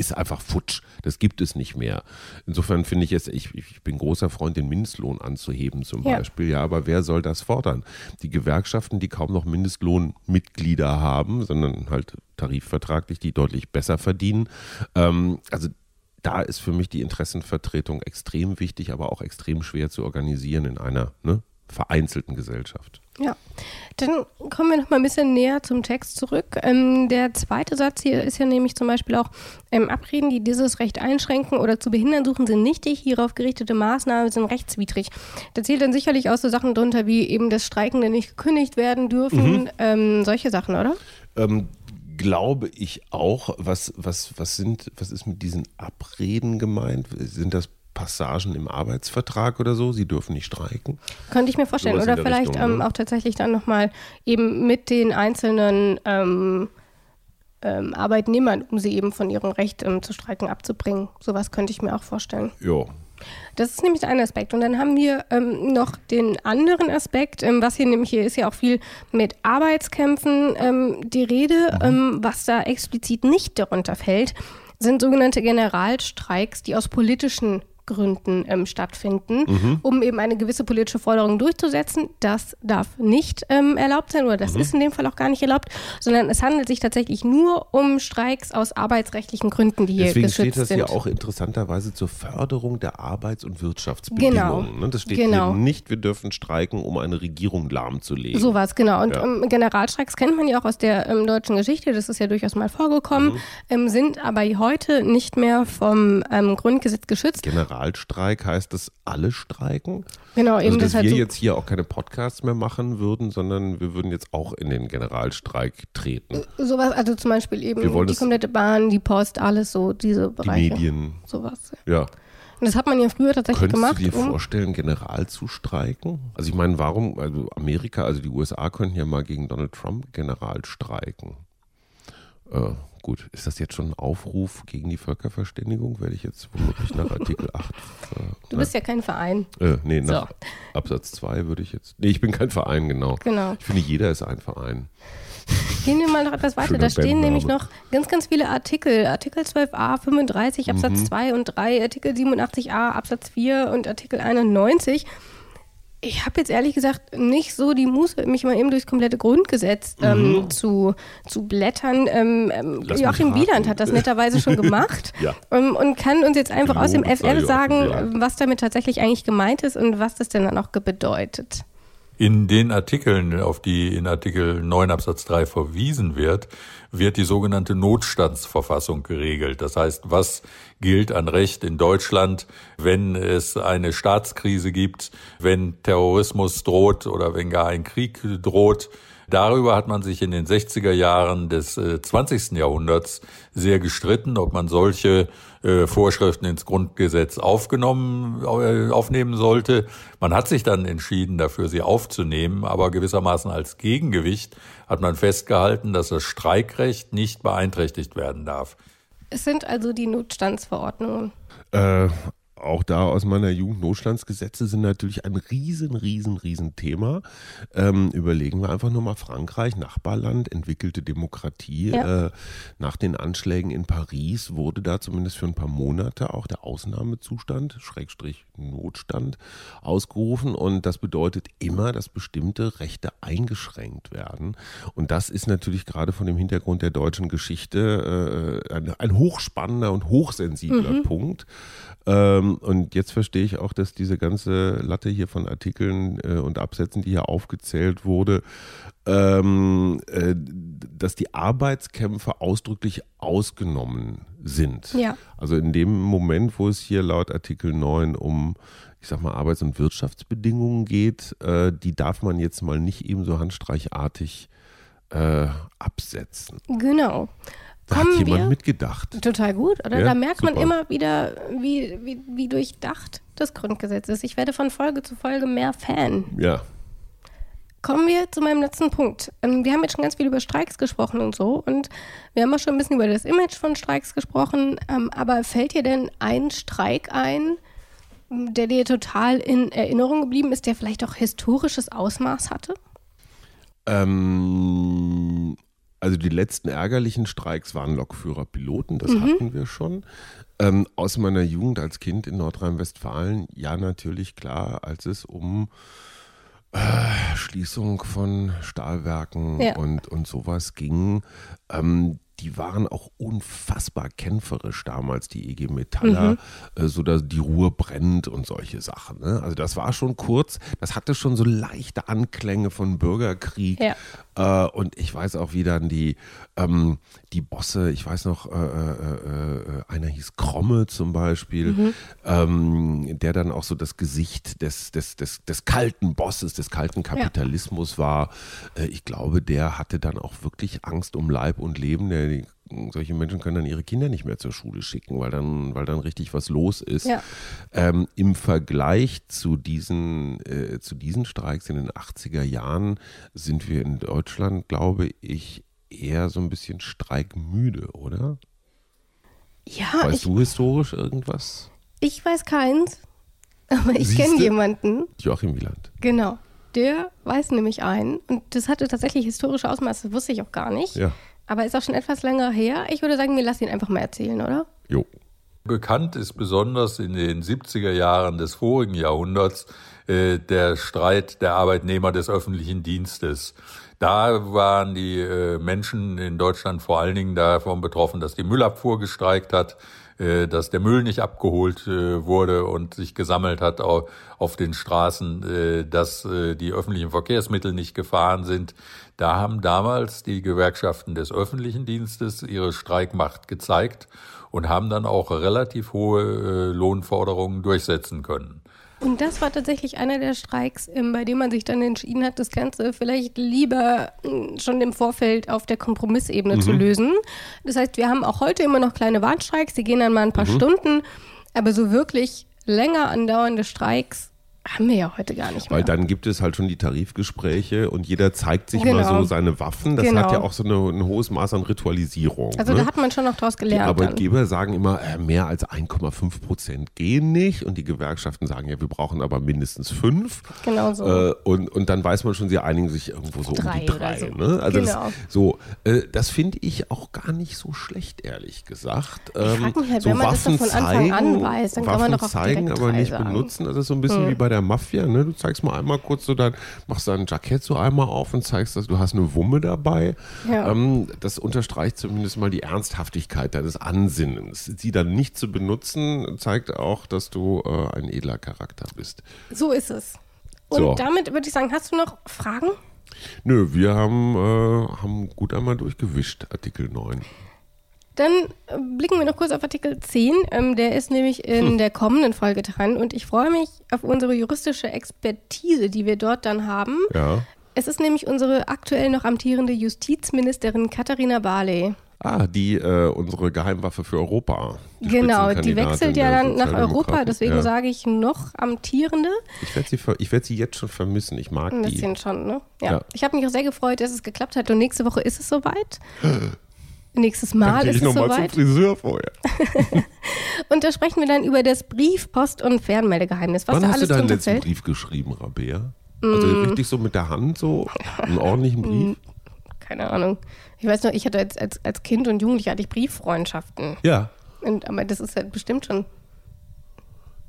ist einfach futsch. Das gibt es nicht mehr. Insofern finde ich es, ich, ich bin großer Freund, den Mindestlohn anzuheben zum ja. Beispiel. Ja, aber wer soll das fordern? Die Gewerkschaften, die kaum noch Mindestlohnmitglieder haben, sondern halt tarifvertraglich, die deutlich besser verdienen. Ähm, also da ist für mich die Interessenvertretung extrem wichtig, aber auch extrem schwer zu organisieren in einer ne, vereinzelten Gesellschaft. Ja, dann kommen wir noch mal ein bisschen näher zum Text zurück. Ähm, der zweite Satz hier ist ja nämlich zum Beispiel auch, ähm, Abreden, die dieses Recht einschränken oder zu behindern suchen, sind nichtig. Hierauf gerichtete Maßnahmen sind rechtswidrig. Da zählt dann sicherlich auch so Sachen drunter, wie eben das Streikende nicht gekündigt werden dürfen. Mhm. Ähm, solche Sachen, oder? Ähm, glaube ich auch. Was, was, was, sind, was ist mit diesen Abreden gemeint? Sind das Passagen im Arbeitsvertrag oder so. Sie dürfen nicht streiken. Könnte ich mir vorstellen. Oder vielleicht Richtung, ähm, ne? auch tatsächlich dann nochmal eben mit den einzelnen ähm, ähm, Arbeitnehmern, um sie eben von ihrem Recht ähm, zu streiken abzubringen. Sowas könnte ich mir auch vorstellen. Ja. Das ist nämlich ein Aspekt. Und dann haben wir ähm, noch den anderen Aspekt, ähm, was hier nämlich hier ist ja auch viel mit Arbeitskämpfen ähm, die Rede, mhm. Ähm, was da explizit nicht darunter fällt, sind sogenannte Generalstreiks, die aus politischen Gründen ähm, stattfinden, mhm. um eben eine gewisse politische Forderung durchzusetzen. Das darf nicht ähm, erlaubt sein oder das mhm. ist in dem Fall auch gar nicht erlaubt, sondern es handelt sich tatsächlich nur um Streiks aus arbeitsrechtlichen Gründen, die hier Deswegen geschützt steht das sind. ja auch interessanterweise zur Förderung der Arbeits- und Wirtschaftsbedingungen. Genau. Ne? Das steht genau. hier nicht, wir dürfen streiken, um eine Regierung lahmzulegen. So was, genau. Und ja. ähm, Generalstreiks kennt man ja auch aus der ähm, deutschen Geschichte, das ist ja durchaus mal vorgekommen, mhm. Ähm, sind aber heute nicht mehr vom ähm, Grundgesetz geschützt. General Generalstreik heißt das alle streiken? Genau, also, eben dass das wir so jetzt hier auch keine Podcasts mehr machen würden, sondern wir würden jetzt auch in den Generalstreik treten. Äh, sowas, also zum Beispiel eben die komplette Bahn, die Post, alles so, diese Bereiche. Die Medien. Sowas. Ja. Und das hat man ja früher tatsächlich Könntest gemacht. Könntest du dir vorstellen, general zu streiken? Also ich meine, warum, also Amerika, also die USA könnten ja mal gegen Donald Trump general streiken. Äh, Gut, ist das jetzt schon ein Aufruf gegen die Völkerverständigung? Werde ich jetzt womöglich nach Artikel 8. Äh, du bist ja kein Verein. Äh, nee, nach so. Absatz 2 würde ich jetzt. Nee, ich bin kein Verein, genau. Genau. Ich finde, jeder ist ein Verein. Gehen wir mal noch etwas weiter. Schöner da stehen nämlich noch ganz, ganz viele Artikel. Artikel 12a, 35 Absatz mhm. 2 und 3, Artikel 87a, Absatz 4 und Artikel 91. Ich habe jetzt ehrlich gesagt nicht so die Muße, mich mal eben durchs komplette Grundgesetz ähm, mhm. zu, zu blättern. Ähm, ähm Joachim Wieland hat das netterweise schon gemacht ja. ähm, und kann uns jetzt einfach aus dem FF sagen, was damit tatsächlich eigentlich gemeint ist und was das denn dann auch bedeutet. In den Artikeln, auf die in Artikel 9 Absatz 3 verwiesen wird, wird die sogenannte Notstandsverfassung geregelt. Das heißt, was gilt an Recht in Deutschland, wenn es eine Staatskrise gibt, wenn Terrorismus droht oder wenn gar ein Krieg droht, Darüber hat man sich in den 60er Jahren des äh, 20. Jahrhunderts sehr gestritten, ob man solche äh, Vorschriften ins Grundgesetz aufgenommen, äh, aufnehmen sollte. Man hat sich dann entschieden, dafür sie aufzunehmen, aber gewissermaßen als Gegengewicht hat man festgehalten, dass das Streikrecht nicht beeinträchtigt werden darf. Es sind also die Notstandsverordnungen. Äh, auch da aus meiner Jugend, Notstandsgesetze sind natürlich ein riesen, riesen, riesen Thema. Ähm, überlegen wir einfach nur mal Frankreich, Nachbarland, entwickelte Demokratie. Ja. Äh, nach den Anschlägen in Paris wurde da zumindest für ein paar Monate auch der Ausnahmezustand, Schrägstrich Notstand, ausgerufen. Und das bedeutet immer, dass bestimmte Rechte eingeschränkt werden. Und das ist natürlich gerade von dem Hintergrund der deutschen Geschichte äh, ein, ein hochspannender und hochsensibler mhm. Punkt. Ähm, und jetzt verstehe ich auch, dass diese ganze Latte hier von Artikeln äh, und Absätzen, die hier aufgezählt wurde, ähm, äh, dass die Arbeitskämpfe ausdrücklich ausgenommen sind. Ja. Also in dem Moment, wo es hier laut Artikel 9 um ich sag mal, Arbeits- und Wirtschaftsbedingungen geht, äh, die darf man jetzt mal nicht eben so handstreichartig äh, absetzen. Genau. Da hat jemand wir? mitgedacht. Total gut, oder? Ja, da merkt super. man immer wieder, wie, wie, wie durchdacht das Grundgesetz ist. Ich werde von Folge zu Folge mehr Fan. Ja. Kommen wir zu meinem letzten Punkt. Ähm, wir haben jetzt schon ganz viel über Streiks gesprochen und so und wir haben auch schon ein bisschen über das Image von Streiks gesprochen. Ähm, aber fällt dir denn ein Streik ein, der dir total in Erinnerung geblieben ist, der vielleicht auch historisches Ausmaß hatte? Ähm, also die letzten ärgerlichen Streiks waren Lokführer-Piloten, das mhm. hatten wir schon. Ähm, aus meiner Jugend als Kind in Nordrhein-Westfalen, ja natürlich klar, als es um äh, Schließung von Stahlwerken ja. und, und sowas ging. Ähm, die waren auch unfassbar kämpferisch damals, die EG Metaller, mhm. äh, so dass die Ruhe brennt und solche Sachen. Ne? Also das war schon kurz, das hatte schon so leichte Anklänge von Bürgerkrieg. Ja. Äh, und ich weiß auch, wie dann die, ähm, die Bosse, ich weiß noch, äh, äh, äh einer hieß Kromme zum Beispiel, mhm. ähm, der dann auch so das Gesicht des, des, des, des kalten Bosses, des kalten Kapitalismus ja. war. Ich glaube, der hatte dann auch wirklich Angst um Leib und Leben. Der die, solche Menschen können dann ihre Kinder nicht mehr zur Schule schicken, weil dann, weil dann richtig was los ist. Ja. Ähm, Im Vergleich zu diesen, äh, zu diesen Streiks in den 80er Jahren sind wir in Deutschland, glaube ich, eher so ein bisschen streikmüde, oder? Ja. Weißt ich, du historisch irgendwas? Ich weiß keins, aber ich kenne jemanden. Joachim Wieland. Genau. Der weiß nämlich einen und das hatte tatsächlich historische Ausmaße, das wusste ich auch gar nicht. Ja. Aber ist auch schon etwas länger her. Ich würde sagen, wir lassen ihn einfach mal erzählen, oder? Jo. Bekannt ist besonders in den 70er Jahren des vorigen Jahrhunderts äh, der Streit der Arbeitnehmer des öffentlichen Dienstes. Da waren die äh, Menschen in Deutschland vor allen Dingen davon betroffen, dass die Müllabfuhr gestreikt hat, dass der Müll nicht abgeholt äh, wurde und sich gesammelt hat auf, den Straßen, äh, dass äh, die öffentlichen Verkehrsmittel nicht gefahren sind. Da haben damals die Gewerkschaften des öffentlichen Dienstes ihre Streikmacht gezeigt und haben dann auch relativ hohe äh, Lohnforderungen durchsetzen können. Und das war tatsächlich einer der Streiks, ähm, bei dem man sich dann entschieden hat, das Ganze vielleicht lieber hm, schon im Vorfeld auf der Kompromissebene mhm. zu lösen. Das heißt, wir haben auch heute immer noch kleine Warnstreiks, die gehen dann mal ein paar mhm. Stunden, aber so wirklich länger andauernde Streiks haben wir ja heute gar nicht mehr. Weil dann gibt es halt schon die Tarifgespräche und jeder zeigt sich genau. mal so seine Waffen. Das genau. hat ja auch so eine, ein hohes Maß an Ritualisierung. Also ne? da hat man schon noch draus gelernt. Die Arbeitgeber dann. sagen immer, äh, mehr als 1,5 Prozent gehen nicht und die Gewerkschaften sagen, ja, wir brauchen aber mindestens fünf. Genau so. Äh, und, und dann weiß man schon, sie einigen sich irgendwo so drei um die drei. So. Ne? Also genau. das, so, äh, das finde ich auch gar nicht so schlecht, ehrlich gesagt. Ähm, ich frage mich halt, so wenn man Waffen das von Anfang an weiß, dann Waffen kann man doch auch zeigen, aber nicht sagen. benutzen. Ist so ein bisschen hm. wie bei der Mafia, ne? Du zeigst mal einmal kurz so dein, machst dein Jackett so einmal auf und zeigst, dass du hast eine Wumme dabei. Ja. Ähm, das unterstreicht zumindest mal die Ernsthaftigkeit deines Ansinnens. Sie dann nicht zu benutzen, zeigt auch, dass du äh, ein edler Charakter bist. So ist es. Und so. damit würde ich sagen, hast du noch Fragen? Nö, wir haben, äh, haben gut einmal durchgewischt, Artikel 9. Dann äh, blicken wir noch kurz auf Artikel 10. Ähm, der ist nämlich in hm. der kommenden Folge dran und ich freue mich auf unsere juristische Expertise, die wir dort dann haben. Ja. Es ist nämlich unsere aktuell noch amtierende Justizministerin Katharina Barley. Ah, die äh, unsere Geheimwaffe für Europa. Die genau, die wechselt ja dann nach Europa, deswegen ja. sage ich noch amtierende. Ich werde sie, werd sie jetzt schon vermissen, ich mag Ein bisschen die. schon, ne? Ja. ja. Ich habe mich auch sehr gefreut, dass es geklappt hat und nächste Woche ist es soweit. nächstes Mal ist ich es noch mal zum soweit. Friseur vorher. Und da sprechen wir dann über das Brief-, Post- und Fernmeldegeheimnis, was Wann da hast du alles deinen drunter letzten fällt. Brief geschrieben, Rabea? Also Mm. richtig so mit der Hand so einen ordentlichen Brief? Keine Ahnung. Ich weiß noch, ich hatte als, als, als Kind und Jugendlicher hatte ich Brieffreundschaften. Ja. Und, aber das ist halt bestimmt schon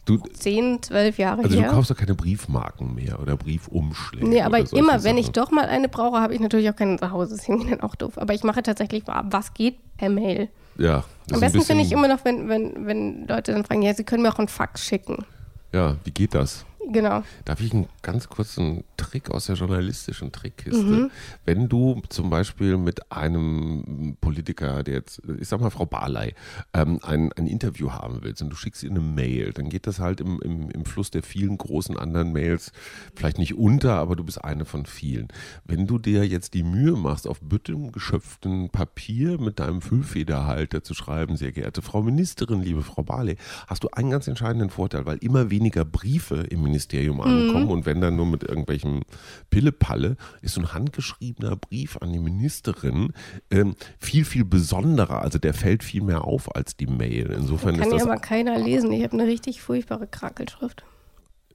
Du, 10, 12 Jahre also du her. kaufst doch keine Briefmarken mehr oder Briefumschläge. Nee, aber immer, wenn ich Sachen. doch mal eine brauche, habe ich natürlich auch keine zu Hause. Das ist dann auch doof. Aber ich mache tatsächlich, was geht per Mail. Ja. das Am besten finde ich immer noch, wenn, wenn, wenn Leute dann fragen, ja, sie können mir auch einen Fax schicken. Ja, wie geht das? Genau. Darf ich einen ganz kurzen Trick aus der journalistischen Trickkiste? Mhm. Wenn du zum Beispiel mit einem Politiker, der jetzt, ich sag mal Frau Barley, ähm, ein, ein Interview haben willst und du schickst ihr eine Mail, dann geht das halt im, im, im Fluss der vielen großen anderen Mails vielleicht nicht unter, aber du bist eine von vielen. Wenn du dir jetzt die Mühe machst, auf büttem geschöpften Papier mit deinem Füllfederhalter zu schreiben, sehr geehrte Frau Ministerin, liebe Frau Barley, hast du einen ganz entscheidenden Vorteil, weil immer weniger Briefe im Ministerium ankommen und wenn dann nur mit irgendwelchen Pillepalle, ist so ein handgeschriebener Brief an die Ministerin ähm, viel, viel besonderer. Also der fällt viel mehr auf als die Mail. Insofern Kann ist ja das. aber keiner lesen. Ich habe eine richtig furchtbare Krakelschrift.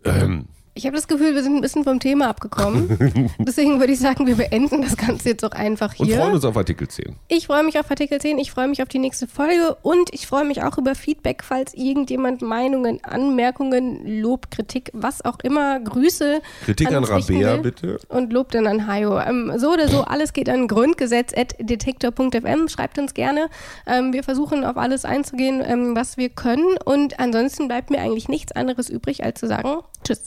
Ähm, Ich habe das Gefühl, wir sind ein bisschen vom Thema abgekommen. Deswegen würde ich sagen, wir beenden das Ganze jetzt auch einfach und hier. freuen uns auf Artikel 10. Ich freue mich auf Artikel 10, ich freue mich auf die nächste Folge und ich freue mich auch über Feedback, falls irgendjemand Meinungen, Anmerkungen, Lob, Kritik, was auch immer, Grüße. Kritik an richten Rabea, bitte. Und Lob dann an Hajo. Ähm, so oder so, alles geht an grundgesetz.detektor.fm. Schreibt uns gerne. Ähm, wir versuchen auf alles einzugehen, ähm, was wir können. Und ansonsten bleibt mir eigentlich nichts anderes übrig, als zu sagen, tschüss.